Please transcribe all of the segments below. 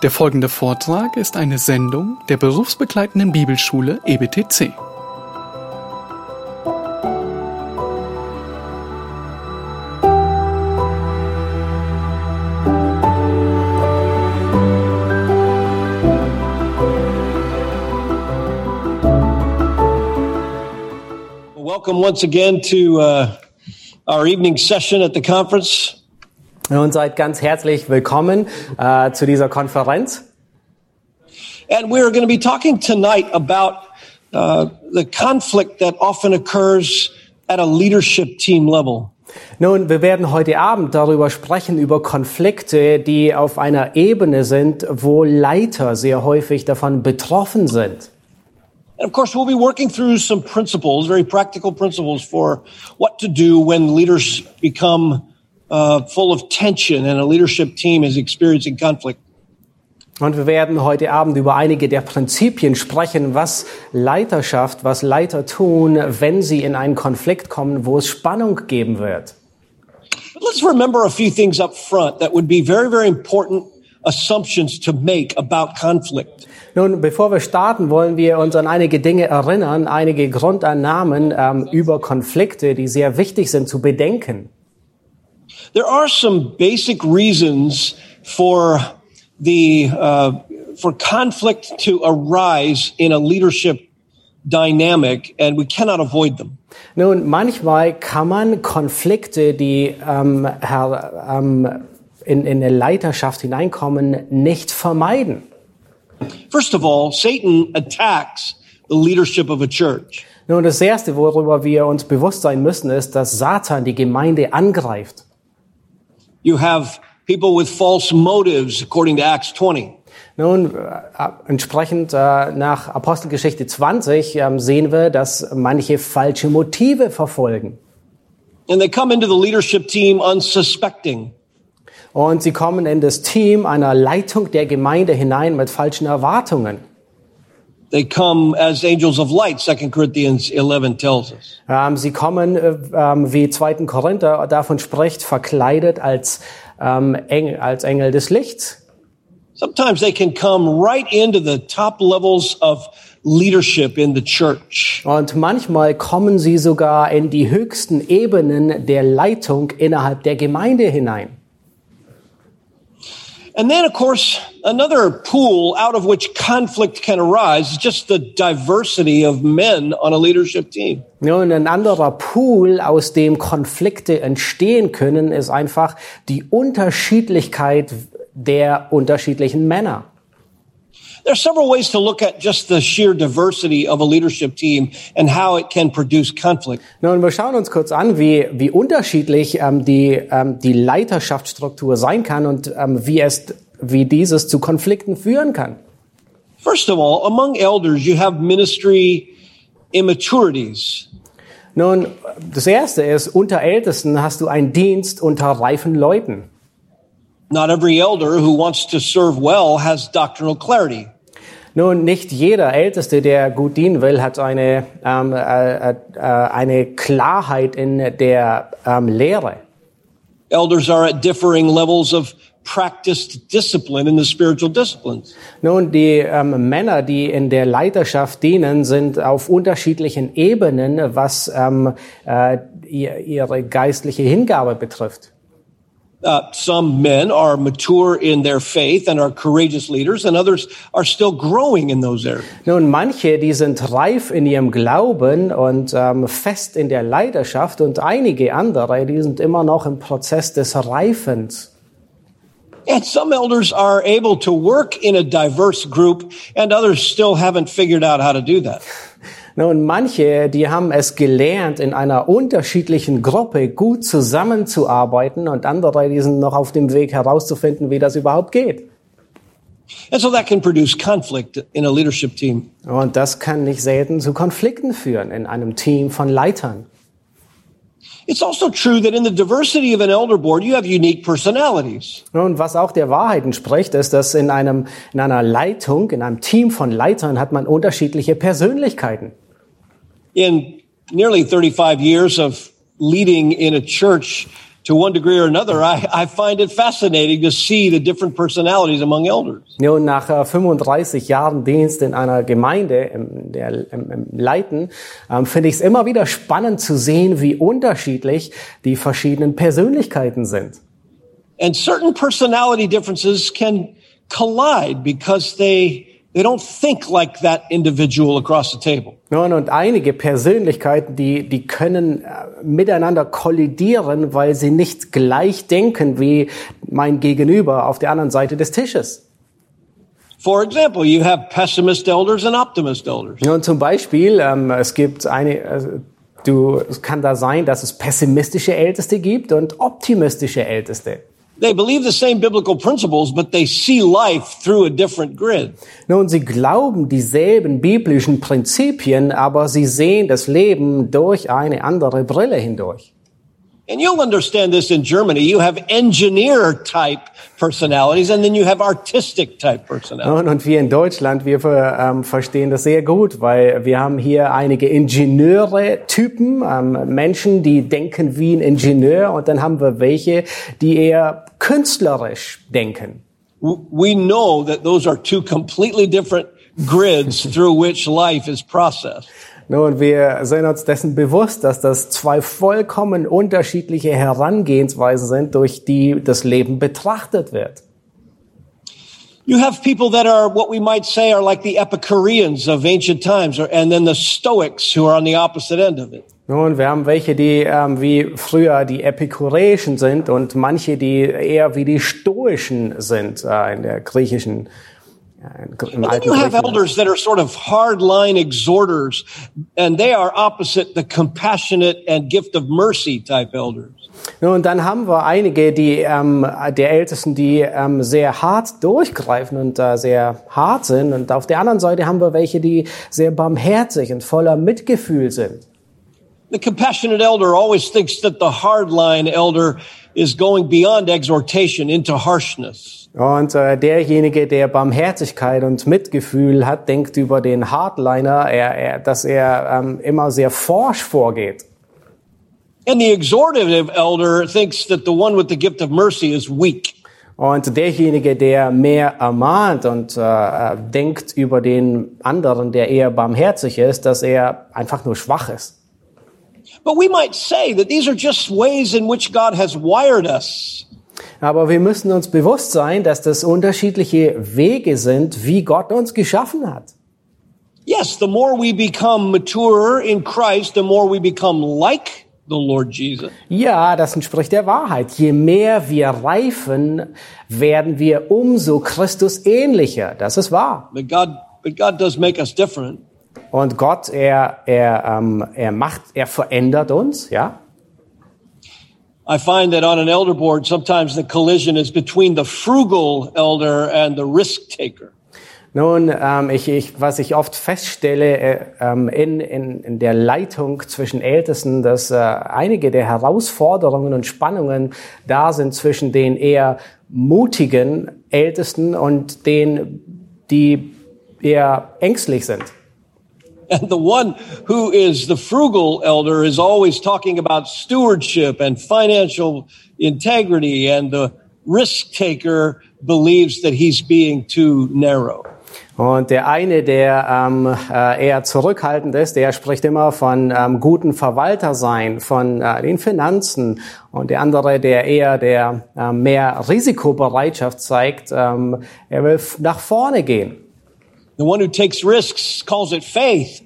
Der folgende Vortrag ist eine Sendung der berufsbegleitenden Bibelschule EBTC. Welcome once again to uh, our evening session at the conference. Und seid ganz herzlich willkommen äh, zu dieser Konferenz. And we're going to be talking tonight about uh, the conflict that often occurs at a leadership team level. Nun, wir werden heute Abend darüber sprechen, über Konflikte, die auf einer Ebene sind, wo Leiter sehr häufig davon betroffen sind. And of course, we'll be working through some principles, very practical principles for what to do when leaders become uh, full of tension and a leadership team is experiencing conflict. Und wir werden heute Abend über einige der Prinzipien sprechen, was Leiterschaft, was Leiter tun, wenn sie in einen Konflikt kommen, wo es Spannung geben wird. Let's remember a few things up front that would be very, very important assumptions to make about conflict. Nun, bevor wir starten, wollen wir uns an einige Dinge erinnern, einige Grundannahmen ähm, über Konflikte, die sehr wichtig sind zu bedenken. There are some basic reasons for the uh, for conflict to arise in a leadership dynamic, and we cannot avoid them. Nun, manchmal kann man Konflikte, die ähm, her, ähm, in, in eine Leiterschaft hineinkommen, nicht vermeiden. First of all, Satan attacks the leadership of a church. Nun, das Erste, worüber wir uns bewusst sein müssen, ist, dass Satan die Gemeinde angreift. You have people with false motives, according to Acts 20. Nun, äh, entsprechend äh, nach Apostelgeschichte 20 ähm, sehen wir, dass manche falsche Motive verfolgen. And they come into the leadership team unsuspecting. Und sie kommen in das Team einer Leitung der Gemeinde hinein mit falschen Erwartungen. They come as angels of light, 2 Corinthians 11 tells us. Ähm, sie kommen, äh, ähm, wie 2. Korinther davon spricht, verkleidet als, ähm, Engel, als Engel des Lichts. Sometimes they can come right into the top levels of leadership in the church. Und manchmal kommen sie sogar in die höchsten Ebenen der Leitung innerhalb der Gemeinde hinein. And then, of course, another pool out of which conflict can arise is just the diversity of men on a leadership team. Nun, ein anderer Pool, aus dem Konflikte entstehen können, ist einfach die Unterschiedlichkeit der unterschiedlichen Männer. There are several ways to look at just the sheer diversity of a leadership team and how it can produce conflict. Nun, wir schauen uns kurz an, wie, wie unterschiedlich ähm, die, ähm, die Leiterschaftsstruktur sein kann und ähm, wie, es, wie dieses zu Konflikten führen kann. First of all, among elders, you have ministry immaturities. Nun, das Erste ist, unter Ältesten hast du einen Dienst unter reifen Leuten. Not every elder who wants to serve well has doctrinal clarity. Nun, nicht jeder Älteste, der gut dienen will, hat eine, ähm, äh, äh, eine Klarheit in der ähm, Lehre. Elders are at differing levels of practiced discipline in the spiritual disciplines. Nun, die ähm, Männer, die in der Leiterschaft dienen, sind auf unterschiedlichen Ebenen, was ähm, äh, ihr, ihre geistliche Hingabe betrifft. Uh, some men are mature in their faith and are courageous leaders, and others are still growing in those areas. Nun, manche, die sind reif in ihrem Glauben und ähm, fest in der Leidenschaft und einige andere, die sind immer noch im Prozess des Reifens. And some elders are able to work in a diverse group, and others still haven't figured out how to do that. Nun, manche, die haben es gelernt, in einer unterschiedlichen Gruppe gut zusammenzuarbeiten und andere, die sind noch auf dem Weg herauszufinden, wie das überhaupt geht. And so that can produce conflict in a leadership team. Und das kann nicht selten zu Konflikten führen in einem Team von Leitern. It's also true that in the diversity of an elder board, you have unique personalities. Und was auch der Wahrheit entspricht, ist, dass in einem, in einer Leitung, in einem Team von Leitern hat man unterschiedliche Persönlichkeiten. In nearly 35 years of leading in a church to one degree or another, I, I find it fascinating to see the different personalities among elders. Nun, nach äh, 35 Jahren Dienst in einer Gemeinde im, der, im, im Leiten, ähm, finde ich es immer wieder spannend zu sehen, wie unterschiedlich die verschiedenen Persönlichkeiten sind. And certain personality differences can collide because they they don't think like that individual across the table. Nun, und einige Persönlichkeiten, die, die können äh, miteinander kollidieren, weil sie nicht gleich denken wie mein Gegenüber auf der anderen Seite des Tisches. For example, you have pessimist elders and optimist elders. Nun, zum Beispiel, ähm, es gibt eine, also, du, es kann da sein, dass es pessimistische Älteste gibt und optimistische Älteste. Nun, sie glauben dieselben biblischen Prinzipien, aber sie sehen das Leben durch eine andere Brille hindurch. And you'll understand this in Germany. You have engineer type personalities and then you have artistic type personalities. Und, und wir in Deutschland, wir ähm, verstehen das sehr gut, weil wir haben hier einige Ingenieure-Typen, ähm, Menschen, die denken wie ein Ingenieur und dann haben wir welche, die eher künstlerisch denken. We know that those are two completely different grids through which life is processed. Nun, wir sind uns dessen bewusst, dass das zwei vollkommen unterschiedliche Herangehensweisen sind, durch die das Leben betrachtet wird. You have people that are what we might say are like the Epicureans of ancient times, or, and then the Stoics who are on the opposite end of it. Nun, wir haben welche, die ähm, wie früher die Epikureischen sind und manche, die eher wie die Stoischen sind äh, in der griechischen, im you have elders that are sort of hardline exhorters, and they are opposite the compassionate and gift of mercy type elders. Nun, dann haben wir einige, die ähm, der Ältesten, die ähm, sehr hart durchgreifen und äh, sehr hart sind. Und auf der anderen Seite haben wir welche, die sehr barmherzig und voller Mitgefühl sind. The compassionate elder always thinks that the hardline elder is going beyond exhortation into harshness. Und äh, derjenige, der Barmherzigkeit und Mitgefühl hat, denkt über den Hardliner, er, er, dass er ähm, immer sehr forsch vorgeht. And the exhortative elder thinks that the one with the gift of mercy is weak. Und derjenige, der mehr ermahnt und äh, äh, denkt über den anderen, der eher barmherzig ist, dass er einfach nur schwach ist. But we might say that these are just ways in which God has wired us. Aber wir müssen uns bewusst sein, dass das unterschiedliche Wege sind, wie Gott uns geschaffen hat. Yes, the more we become mature in Christ, the more we become like the Lord Jesus. Ja, das entspricht der Wahrheit. Je mehr wir reifen, werden wir umso Christus ähnlicher. Das ist wahr. But God, but God does make us different. Und Gott, er, er, ähm, er macht, er verändert uns, ja. I find that on an elder board, sometimes the collision is between the frugal elder and the risk taker. Nun, ähm, ich, ich, was ich oft feststelle äh, ähm, in, in, in der Leitung zwischen Ältesten, dass äh, einige der Herausforderungen und Spannungen da sind zwischen den eher mutigen Ältesten und den, die eher ängstlich sind. And the one who is the frugal elder is always talking about stewardship and financial integrity, and the risk taker believes that he's being too narrow. Und der eine, der ähm, äh, eher zurückhaltend ist, der spricht immer von ähm, guten Verwalter sein, von äh, den Finanzen. Und der andere, der eher der äh, mehr Risikobereitschaft zeigt, ähm, er will nach vorne gehen. The one who takes risks calls it faith,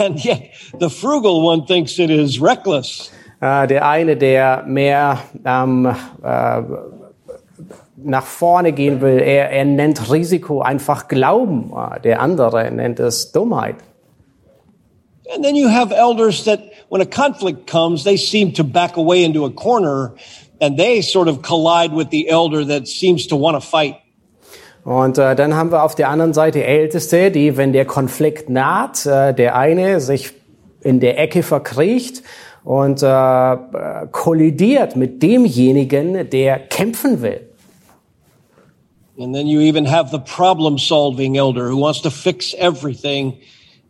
and yet the frugal one thinks it is reckless. Äh, der eine, der mehr ähm, äh, nach vorne gehen will, er, er nennt Risiko einfach Glauben. Äh, Der andere nennt es Dummheit. And then you have elders that when a conflict comes, they seem to back away into a corner and they sort of collide with the elder that seems to want to fight. Und äh, dann haben wir auf der anderen Seite Älteste, die, wenn der Konflikt naht, äh, der eine sich in der Ecke verkriecht und äh, äh, kollidiert mit demjenigen, der kämpfen will. And then you even have the problem solving elder who wants to fix everything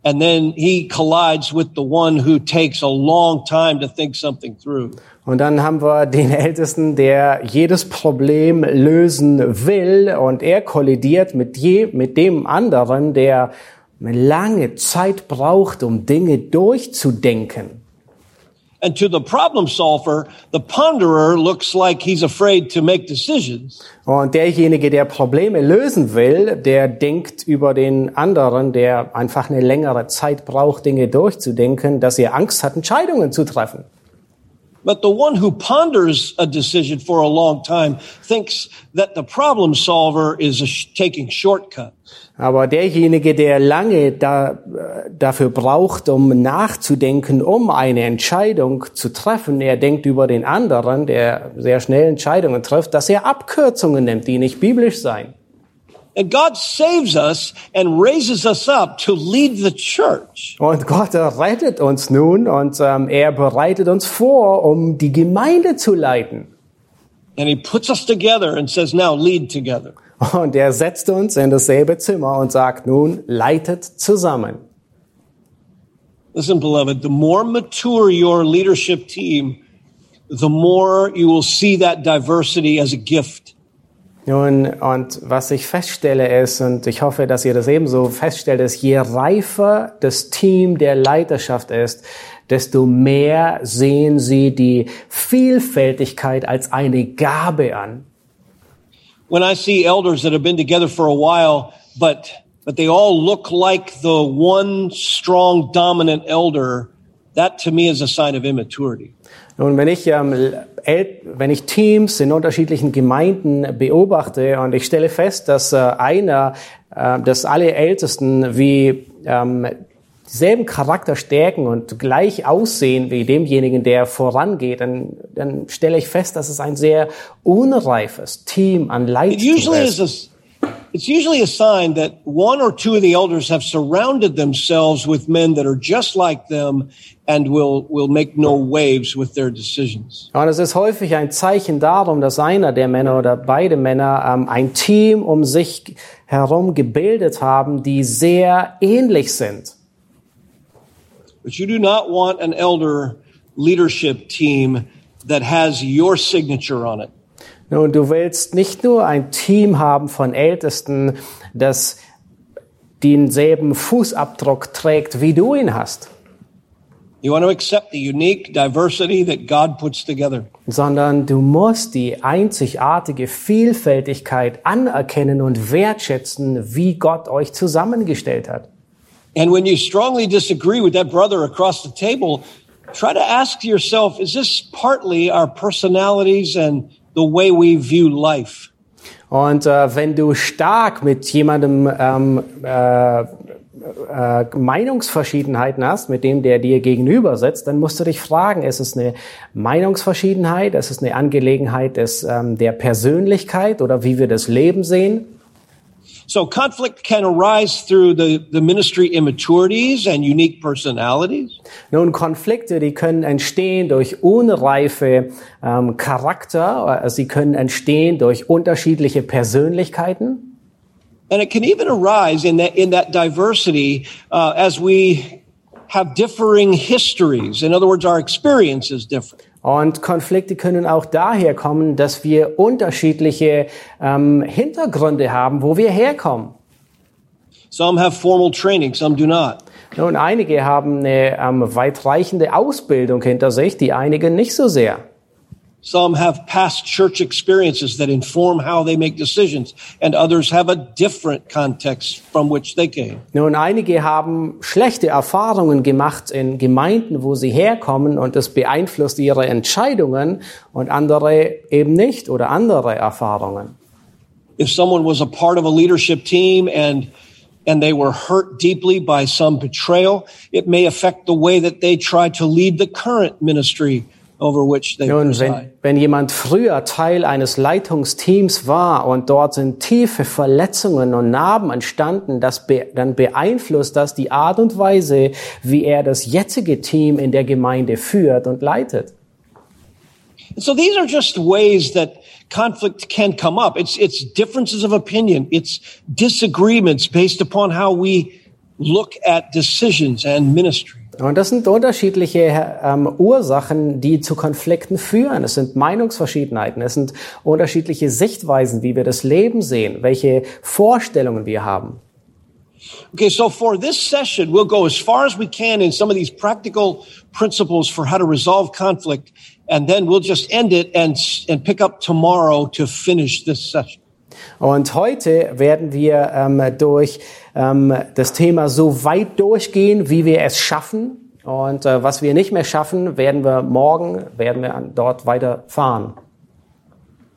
and then he collides with the one who takes a long time to think something through. Und dann haben wir den Ältesten, der jedes Problem lösen will und er kollidiert mit, je, mit dem anderen, der lange Zeit braucht, um Dinge durchzudenken. And to the problem solver, the ponderer looks like he's afraid to make decisions. Und derjenige, der Probleme lösen will, der denkt über den anderen, der einfach eine längere Zeit braucht, Dinge durchzudenken, dass er Angst hat, Entscheidungen zu treffen. But the one who ponders a decision for a long time thinks that the problem solver is sh- taking shortcuts. Aber derjenige, der lange da, dafür braucht, um nachzudenken, um eine Entscheidung zu treffen, er denkt über den anderen, der sehr schnell Entscheidungen trifft, dass er Abkürzungen nimmt, die nicht biblisch seien. And God saves us and raises us up to lead the church. Und Gott rettet uns nun und ähm, er bereitet uns vor, um die Gemeinde zu leiten. And he puts us together and says, now lead together. Und er setzt uns in dasselbe Zimmer und sagt nun, leitet zusammen. Listen, beloved, the more mature your leadership team, the more you will see that diversity as a gift. Nun, und was ich feststelle ist, und ich hoffe, dass ihr das ebenso feststellt, ist, je reifer das Team der Leiterschaft ist, desto mehr sehen sie die Vielfältigkeit als eine Gabe an. When I see elders that have been together for a while, but, but they all look like the one strong dominant elder, that to me is a sign of immaturity. Nun, wenn ich, ähm, wenn ich Teams in unterschiedlichen Gemeinden beobachte und ich stelle fest, dass äh, einer, äh, dass alle Ältesten wie ähm, dieselben Charakterstärken und gleich aussehen wie demjenigen, der vorangeht, dann, dann stelle ich fest, dass es ein sehr unreifes Team an usually ist. It's usually a sign that one or two of the elders have surrounded themselves with men that are just like them and will, will make no waves with their decisions. Und es ist häufig ein Zeichen darum, dass einer der Männer oder beide Männer ähm, ein Team um sich herum gebildet haben, die sehr ähnlich sind. But you do not want an elder leadership team that has your signature on it. Nun, du willst nicht nur ein Team haben von Ältesten, das denselben Fußabdruck trägt, wie du ihn hast, You want to accept the unique diversity that God puts together. sondern du musst die einzigartige Vielfältigkeit anerkennen und wertschätzen, wie Gott euch zusammengestellt hat. And when you strongly disagree with that brother across the table, try to ask yourself, is this partly our personalities and the way we view life? Und äh, wenn du stark mit jemandem ähm, äh, äh, Meinungsverschiedenheiten hast, mit dem der dir gegenüber sitzt, dann musst du dich fragen, ist es eine Meinungsverschiedenheit, ist es eine Angelegenheit des, ähm, der Persönlichkeit oder wie wir das Leben sehen? So conflict can arise through the, the ministry immaturities and unique personalities. Nun, Konflikte, die können entstehen durch unreife ähm, Charakter, sie können entstehen durch unterschiedliche Persönlichkeiten. And it can even arise in that, in that diversity uh, as we have differing histories. In other words, our experience is different. Und Konflikte können auch daher kommen, dass wir unterschiedliche ähm, Hintergründe haben, wo wir herkommen. Some have formal training, some do not. Nun, einige haben eine ähm, weitreichende Ausbildung hinter sich, die einigen nicht so sehr. Some have past church experiences that inform how they make decisions, and others have a different context from which they came. Nun, einige haben schlechte Erfahrungen gemacht in Gemeinden, wo sie herkommen und es beeinflusst ihre Entscheidungen und andere eben nicht oder andere Erfahrungen. If someone was a part of a leadership team and and they were hurt deeply by some betrayal, it may affect the way that they try to lead the current ministry over which they Nun, wenn, wenn jemand früher Teil eines Leitungsteams war und dort sind tiefe Verletzungen und Narben entstanden, das be, dann beeinflusst das die Art und Weise, wie er das jetzige Team in der Gemeinde führt und leitet. So these are just ways that conflict can come up. It's, it's differences of opinion. It's disagreements based upon how we look at decisions and ministry. Und das sind unterschiedliche ähm, Ursachen, die zu Konflikten führen. Es sind Meinungsverschiedenheiten, es sind unterschiedliche Sichtweisen, wie wir das Leben sehen, welche Vorstellungen wir haben. Okay, so for this session, we'll go as far as we can in some of these practical principles for how to resolve conflict, and then we'll just end it and, and pick up tomorrow to finish this session. Und heute werden wir ähm, durch ähm, das Thema so weit durchgehen, wie wir es schaffen. Und äh, was wir nicht mehr schaffen, werden wir morgen, werden wir dort weiterfahren.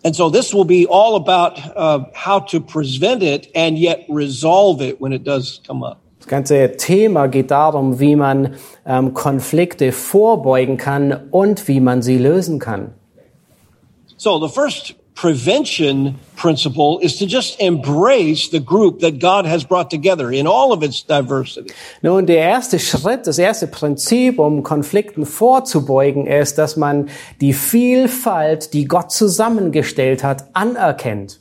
And so this will be all about uh, how to prevent it and yet resolve it when it does come up. Das ganze Thema geht darum, wie man ähm, Konflikte vorbeugen kann und wie man sie lösen kann. So the first prevention principle is to just embrace the group that God has brought together in all of its diversity. Nun, der erste Schritt, das erste Prinzip, um Konflikten vorzubeugen, ist, dass man die Vielfalt, die Gott zusammengestellt hat, anerkennt.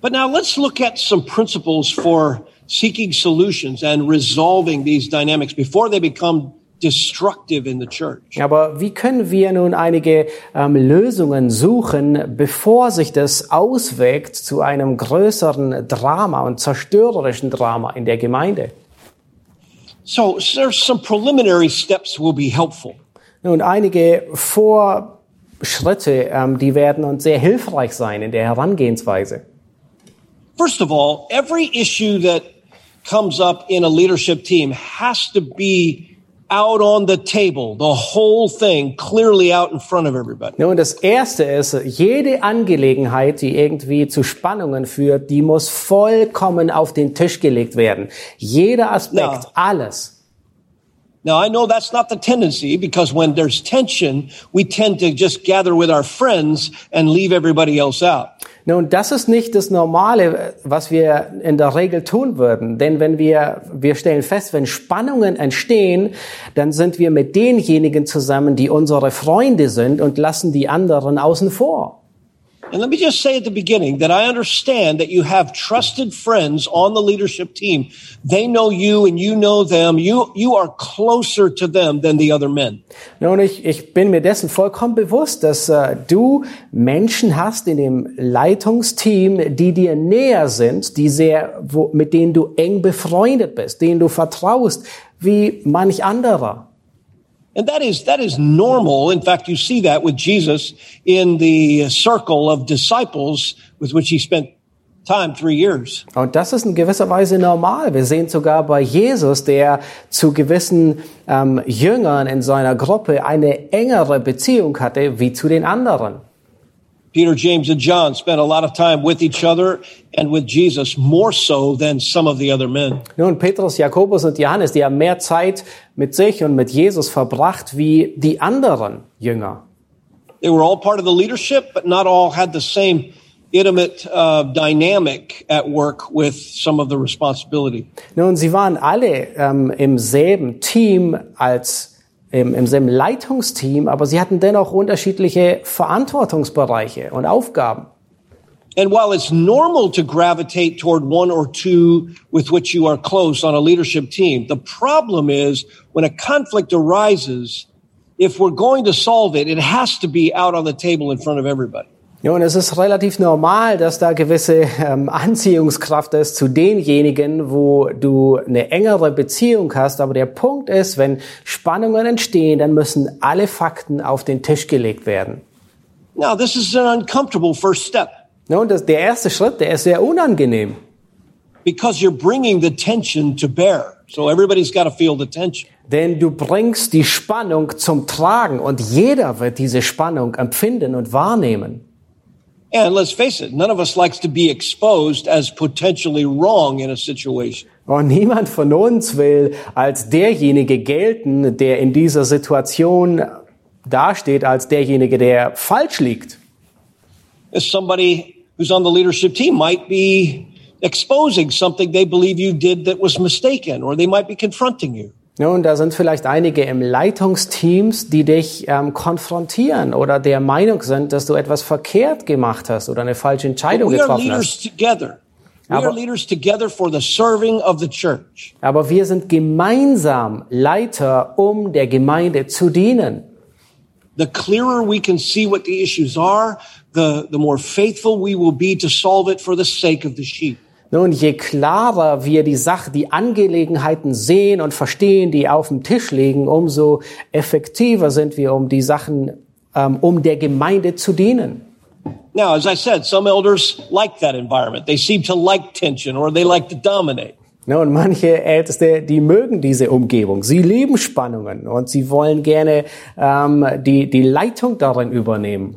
But now let's look at some principles for seeking solutions and resolving these dynamics before they become destructive in the church. Aber wie können wir nun einige ähm, Lösungen suchen, bevor sich das auswirkt zu einem größeren Drama und zerstörerischen Drama in der Gemeinde? So there's some preliminary steps will be helpful. Nun, einige Vorschritte, ähm, die werden uns sehr hilfreich sein in der Herangehensweise. First of all, every issue that comes up in a leadership team has to be out on the table, the whole thing clearly out in front of everybody. Nun, das erste ist, jede Angelegenheit, die irgendwie zu Spannungen führt, die muss vollkommen auf den Tisch gelegt werden. Jeder Aspekt, Ja. alles. Now, I know that's not the tendency because when there's tension, we tend to just gather with our friends and leave everybody else out. Nun, das ist nicht das Normale, was wir in der Regel tun würden. Denn wenn wir, wir stellen fest, wenn Spannungen entstehen, dann sind wir mit denjenigen zusammen, die unsere Freunde sind und lassen die anderen außen vor. And let me just say at the beginning that I understand that you have trusted friends on the leadership team. They know you and you know them. You, you are closer to them than the other men. Nun, ich, ich bin mir dessen vollkommen bewusst, dass äh, du Menschen hast in dem Leitungsteam, die dir näher sind, die sehr, wo, mit denen du eng befreundet bist, denen du vertraust, wie manch anderer. And that is, that is normal. In fact, you see that with Jesus in the circle of disciples with which he spent time, three years. Und das ist in gewisser Weise normal. Wir sehen sogar bei Jesus, der zu gewissen ähm, Jüngern in seiner Gruppe eine engere Beziehung hatte wie zu den anderen. Peter, James, and John spent a lot of time with each other and with Jesus, more so than some of the other men. Nun, Petrus, Jakobus und Johannes, die haben mehr Zeit mit sich und mit Jesus verbracht wie die anderen Jünger. They were all part of the leadership, but not all had the same intimate uh, dynamic at work with some of the responsibility. Nun, sie waren alle ähm, im selben Team als im, im selben Leitungsteam, aber sie hatten dennoch unterschiedliche Verantwortungsbereiche und Aufgaben. And while it's normal to gravitate toward one or two with which you are close on a leadership team, the problem is when a conflict arises, if we're going to solve it, it has to be out on the table in front of everybody. Nun, es ist relativ normal, dass da gewisse ähm, Anziehungskraft ist zu denjenigen, wo du eine engere Beziehung hast. Aber der Punkt ist, wenn Spannungen entstehen, dann müssen alle Fakten auf den Tisch gelegt werden. Now, this is an uncomfortable first step Nun, das, der erste Schritt, der ist sehr unangenehm. because you're bringing the tension to bear. So everybody's got to feel the tension. Denn du bringst die Spannung zum Tragen und jeder wird diese Spannung empfinden und wahrnehmen. And let's face it, none of us likes to be exposed as potentially wrong in a situation. Und niemand von uns will als derjenige gelten, der in dieser Situation dasteht, als derjenige, der falsch liegt. As somebody who's on the leadership team might be exposing something they believe you did that was mistaken, or they might be confronting you. Nun, da sind vielleicht einige im Leitungsteams, die dich ähm, konfrontieren oder der Meinung sind, dass du etwas verkehrt gemacht hast oder eine falsche Entscheidung getroffen hast. Aber-. Aber wir sind gemeinsam Leiter, um der Gemeinde zu dienen. The clearer we can see what the issues are, the, the more faithful we will be to solve it for the sake of the sheep. Nun, je klarer wir die Sache, die Angelegenheiten sehen und verstehen, die auf dem Tisch liegen, umso effektiver sind wir, um die Sachen, ähm, um der Gemeinde zu dienen. Now, as I said, some elders like that environment. They seem to like tension or they like to dominate. Ne, und manche Älteste, die mögen diese Umgebung. Sie lieben Spannungen und sie wollen gerne ähm, die, die Leitung darin übernehmen.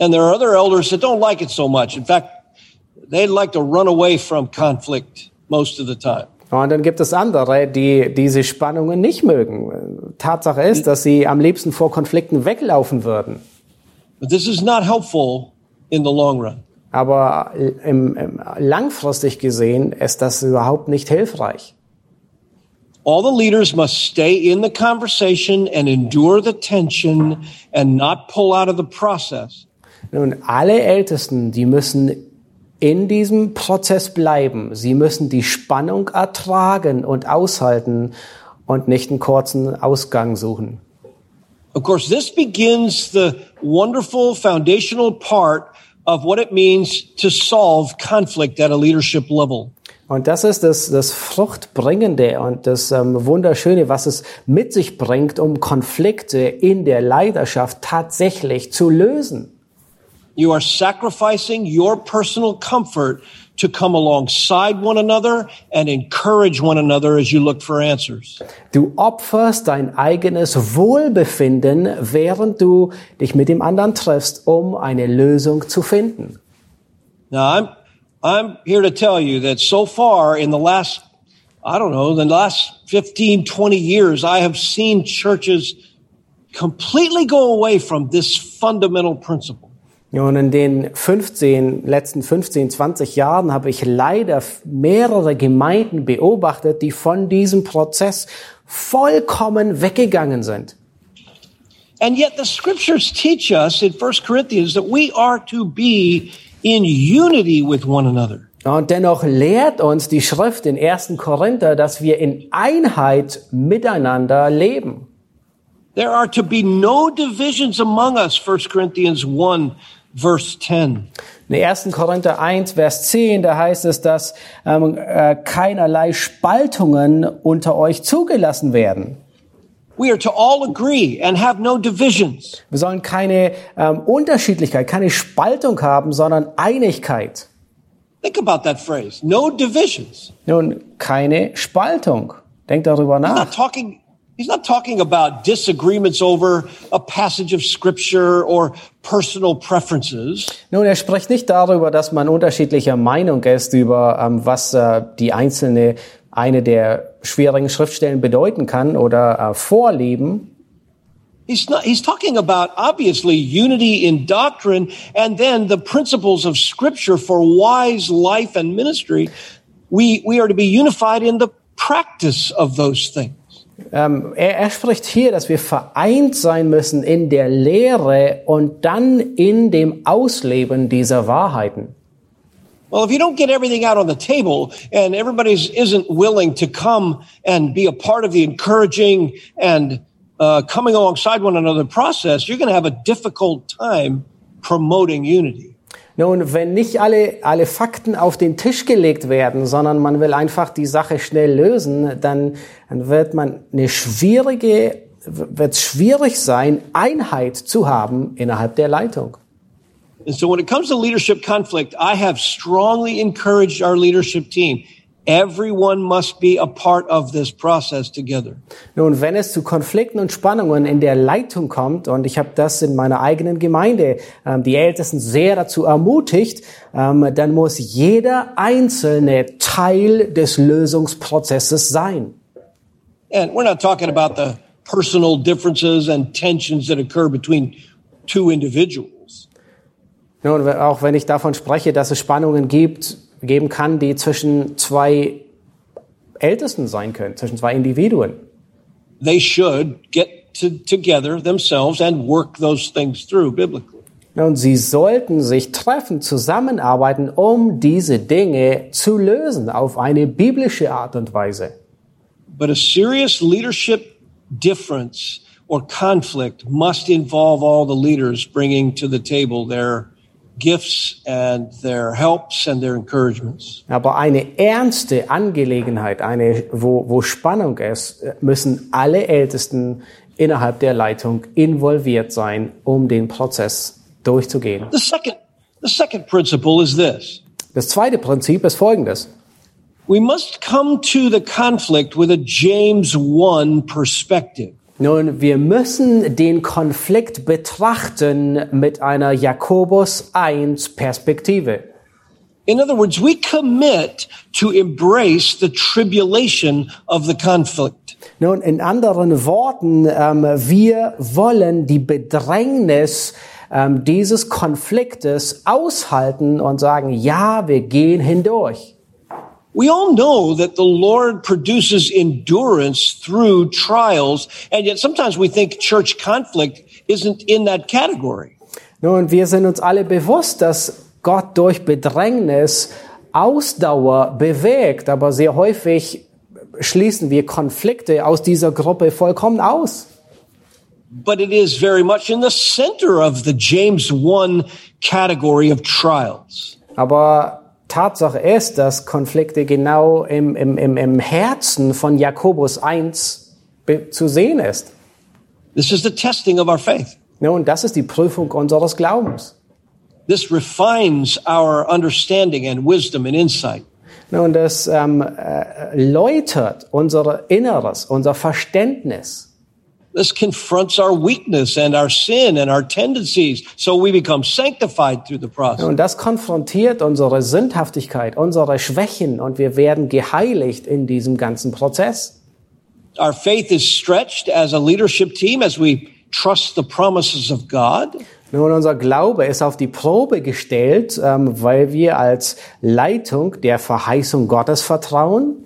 And there are other elders that don't like it so much. In fact, they'd like to run away from conflict most of the time. Und dann gibt es andere, die diese Spannungen nicht mögen. Tatsache ist, dass sie am liebsten vor Konflikten weglaufen würden. But this is not helpful in the long run. Aber im, im, langfristig gesehen ist das überhaupt nicht hilfreich. All the leaders must stay in the conversation and endure the tension and not pull out of the process. Nun, alle Ältesten, die müssen in diesem Prozess bleiben. Sie müssen die Spannung ertragen und aushalten und nicht einen kurzen Ausgang suchen. Of course, this begins the wonderful foundational part of what it means to solve conflict at a leadership level. Und das ist das, das Fruchtbringende und das ähm, Wunderschöne, was es mit sich bringt, um Konflikte in der Leidenschaft tatsächlich zu lösen. You are sacrificing your personal comfort to come alongside one another and encourage one another as you look for answers. Du opferst dein eigenes Wohlbefinden, während du dich mit dem anderen triffst, um eine Lösung zu finden. Now, I'm, I'm here to tell you that so far in the last, I don't know, the last 15, 20 years, I have seen churches completely go away from this fundamental principle. Und in den 15, letzten 15, 20 Jahren habe ich leider mehrere Gemeinden beobachtet, die von diesem Prozess vollkommen weggegangen sind. And yet the scriptures teach us in 1 Corinthians that we are to be in unity with one another. Und dennoch lehrt uns die Schrift in 1. Korinther, dass wir in Einheit miteinander leben. There are to be no divisions among us, 1 Corinthians 1 verse 10. In 1. Korinther 1, Vers 10, da heißt es, dass ähm, äh, keinerlei Spaltungen unter euch zugelassen werden. We are to all agree and have no divisions. Wir sollen keine ähm, Unterschiedlichkeit, keine Spaltung haben, sondern Einigkeit. Think about that phrase. No divisions. Nun, keine Spaltung. Denkt darüber He's nach. not talking He's not talking about disagreements over a passage of scripture or personal preferences. Nun, er spricht nicht darüber, dass man unterschiedlicher Meinung ist über, ähm, was äh, die einzelne, eine der schwierigen Schriftstellen bedeuten kann oder äh, vorleben. He's not, he's talking about obviously unity in doctrine and then the principles of scripture for wise life and ministry. We, we are to be unified in the practice of those things. Ähm, er, er spricht hier, dass wir vereint sein müssen in der Lehre und dann in dem Ausleben dieser Wahrheiten. Well, if you don't get everything out on the table and everybody isn't willing to come and be a part of the encouraging and uh, coming alongside one another process, you're going to have a difficult time promoting unity. Nun, wenn nicht alle, alle Fakten auf den Tisch gelegt werden, sondern man will einfach die Sache schnell lösen, dann, dann wird man eine schwierige, wird schwierig sein, Einheit zu haben innerhalb der Leitung. And so when it comes to leadership conflict, I have strongly encouraged our leadership team. Everyone must be a part of this process together. Nun, wenn es zu Konflikten und Spannungen in der Leitung kommt, und ich habe das in meiner eigenen Gemeinde, ähm, die Ältesten sehr dazu ermutigt, ähm, dann muss jeder Einzelne Teil des Lösungsprozesses sein. And we're not talking about the personal differences and tensions that occur between two individuals. Nun, auch wenn ich davon spreche, dass es Spannungen gibt, geben kann, die zwischen zwei Ältesten sein können, zwischen zwei Individuen. They should get to, together themselves and work those things through biblically. Und sie sollten sich treffen, zusammenarbeiten, um diese Dinge zu lösen auf eine biblische Art und Weise. But a serious leadership difference or conflict must involve all the leaders bringing to the table their gifts and their helps and their encouragements. Aber eine ernste Angelegenheit, eine, wo, wo Spannung ist, müssen alle Ältesten innerhalb der Leitung involviert sein, um den Prozess durchzugehen. The second, the second principle is this. Das zweite Prinzip ist folgendes. We must come to the conflict with a James 1 perspective. Nun, wir müssen den Konflikt betrachten mit einer Jakobus 1 Perspektive. In other words, we commit to embrace the tribulation of the conflict. Nun, in anderen Worten, ähm, wir wollen die Bedrängnis ähm, dieses Konfliktes aushalten und sagen, ja, wir gehen hindurch. We all know that the Lord produces endurance through trials, and yet sometimes we think church conflict isn't in that category. Nun, wir sind uns alle bewusst, dass Gott durch Bedrängnis Ausdauer bewegt, aber sehr häufig schließen wir Konflikte aus dieser Gruppe vollkommen aus. But it is very much in the center of the James 1 category of trials. Aber Tatsache ist, dass Konflikte genau im, im, im, im Herzen von Jakobus 1 be- zu sehen ist. This is the testing of our faith. Nun, das ist die Prüfung unseres Glaubens. This refines our understanding and wisdom and insight. Nun, das ähm, äh, läutert unser Inneres, unser Verständnis. This confronts our weakness and our sin and our tendencies, so we become sanctified through the process. Und das konfrontiert unsere Sündhaftigkeit, unsere Schwächen und wir werden geheiligt in diesem ganzen Prozess. Our faith is stretched as a leadership team as we trust the promises of God. Nun, unser Glaube ist auf die Probe gestellt, ähm, weil wir als Leitung der Verheißung Gottes vertrauen.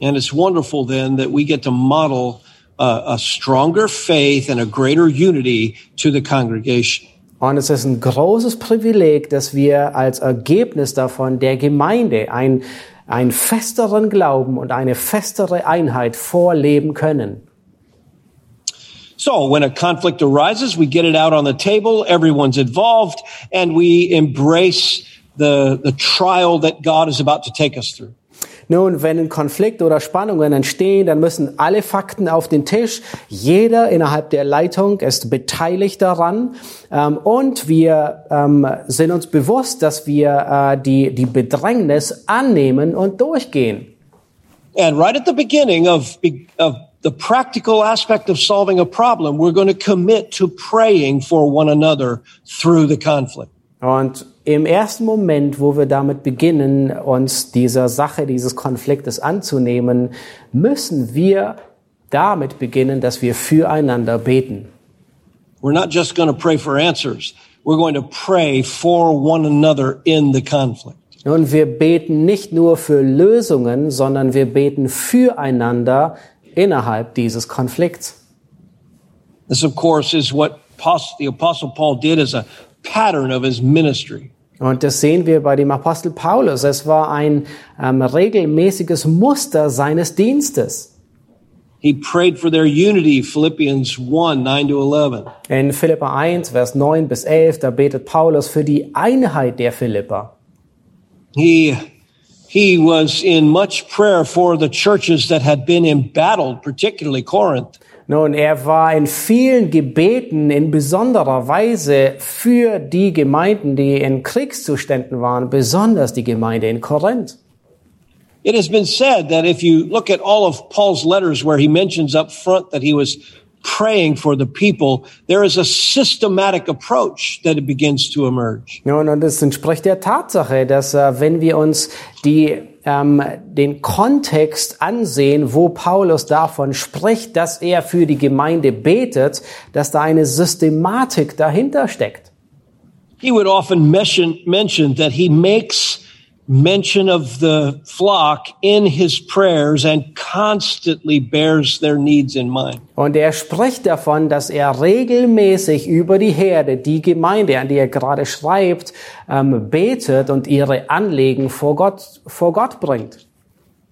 And it's wonderful then that we get to model uh, a stronger faith and a greater unity to the congregation. Und es ist ein großes Privileg, dass wir als Ergebnis davon der Gemeinde ein, einen festeren Glauben und eine festere Einheit vorleben können. So when a conflict arises, we get it out on the table, everyone's involved, and we embrace the, the trial that God is about to take us through. Nun, wenn ein Konflikt oder Spannungen entstehen, dann müssen alle Fakten auf den Tisch. Jeder innerhalb der Leitung ist beteiligt daran. Ähm, und wir ähm, sind uns bewusst, dass wir äh, die, die Bedrängnis annehmen und durchgehen. And right at the beginning of, of the practical aspect of solving a problem, we're going to commit to praying for one another through the conflict. Und im ersten Moment, wo wir damit beginnen, uns dieser Sache, dieses Konfliktes anzunehmen, müssen wir damit beginnen, dass wir füreinander beten. We're not just going to pray for answers. We're going to pray for one another in the conflict. Und wir beten nicht nur für Lösungen, sondern wir beten füreinander innerhalb dieses Konflikts. This, of course, is what the Apostle Paul did as a pattern of his ministry. Und das sehen wir bei dem Apostel Paulus. Es war ein ähm, regelmäßiges Muster seines Dienstes. He prayed for their unity, Philippians 1 9 to 11. In Philippa 1, Vers 9 bis 11, da betet Paulus für die Einheit der Philipper. He, he was in much prayer for the churches that had been embattled, particularly Corinth. Nun, er war in vielen Gebeten in besonderer Weise für die Gemeinden, die in Kriegszuständen waren, besonders die Gemeinde in Korinth. It has been said that if you look at all of Paul's letters where he mentions up front that he was praying for the people, there is a systematic approach that begins to emerge. Nun, und es entspricht der Tatsache, dass äh, wenn wir uns die, ähm, den Kontext ansehen, wo Paulus davon spricht, dass er für die Gemeinde betet, dass da eine Systematik dahinter steckt. He would often mention, mention that he makes mention of the flock in his prayers and constantly bears their needs in mind. Und er spricht davon, dass er regelmäßig über die Herde, die Gemeinde, an die er gerade schreibt, ähm, betet und ihre Anliegen vor Gott, vor Gott bringt.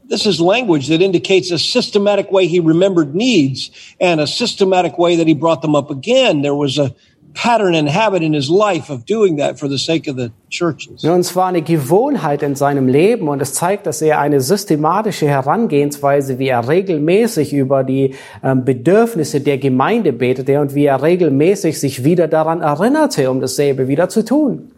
This is language that indicates a systematic way he remembered needs and a systematic way that he brought them up again. There was a pattern and habit in his life of doing that for the sake of the churches. Und zwar eine Gewohnheit in seinem Leben und es zeigt, dass er eine systematische Herangehensweise, wie er regelmäßig über die ähm, Bedürfnisse der Gemeinde betete und wie er regelmäßig sich wieder daran erinnerte, um dasselbe wieder zu tun.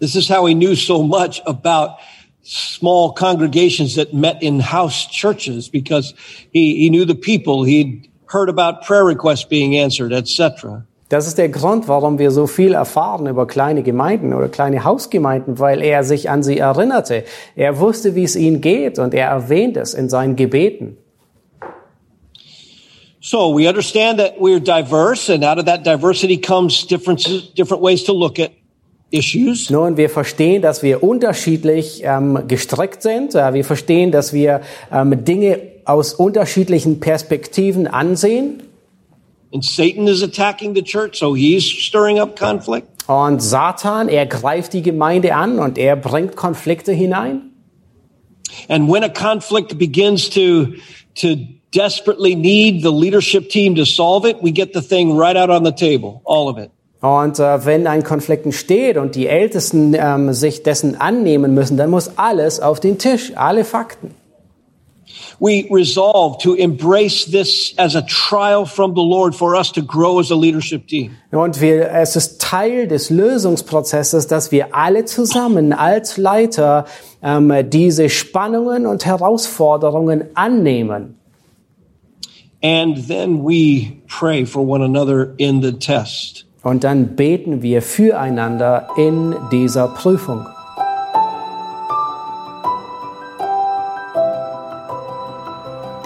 This is how he knew so much about small congregations that met in house churches because he, he knew the people. He'd heard about prayer requests being answered, etc. Das ist der Grund, warum wir so viel erfahren über kleine Gemeinden oder kleine Hausgemeinden, weil er sich an sie erinnerte. Er wusste, wie es ihnen geht und er erwähnt es in seinen Gebeten. So we understand that we're diverse and out of that diversity comes different, different ways to look at issues. Nun, wir verstehen, dass wir unterschiedlich ähm, gestrickt sind. Äh, wir verstehen, dass wir ähm, Dinge aus unterschiedlichen Perspektiven ansehen. And Satan is attacking the church, so he's stirring up conflict. Und Satan, er greift die Gemeinde an und er bringt Konflikte hinein. And when a conflict begins to, to desperately need the leadership team to solve it, we get the thing right out on the table, all of it. Und äh, wenn ein Konflikt entsteht und die Ältesten ähm, sich dessen annehmen müssen, dann muss alles auf den Tisch, alle Fakten. We resolve to embrace this as a trial from the Lord for us to grow as a leadership team. Und wir, es ist Teil des Lösungsprozesses, dass wir alle zusammen als Leiter ähm, diese Spannungen und Herausforderungen annehmen. And then we pray for one another in the test. Und dann beten wir füreinander in dieser Prüfung.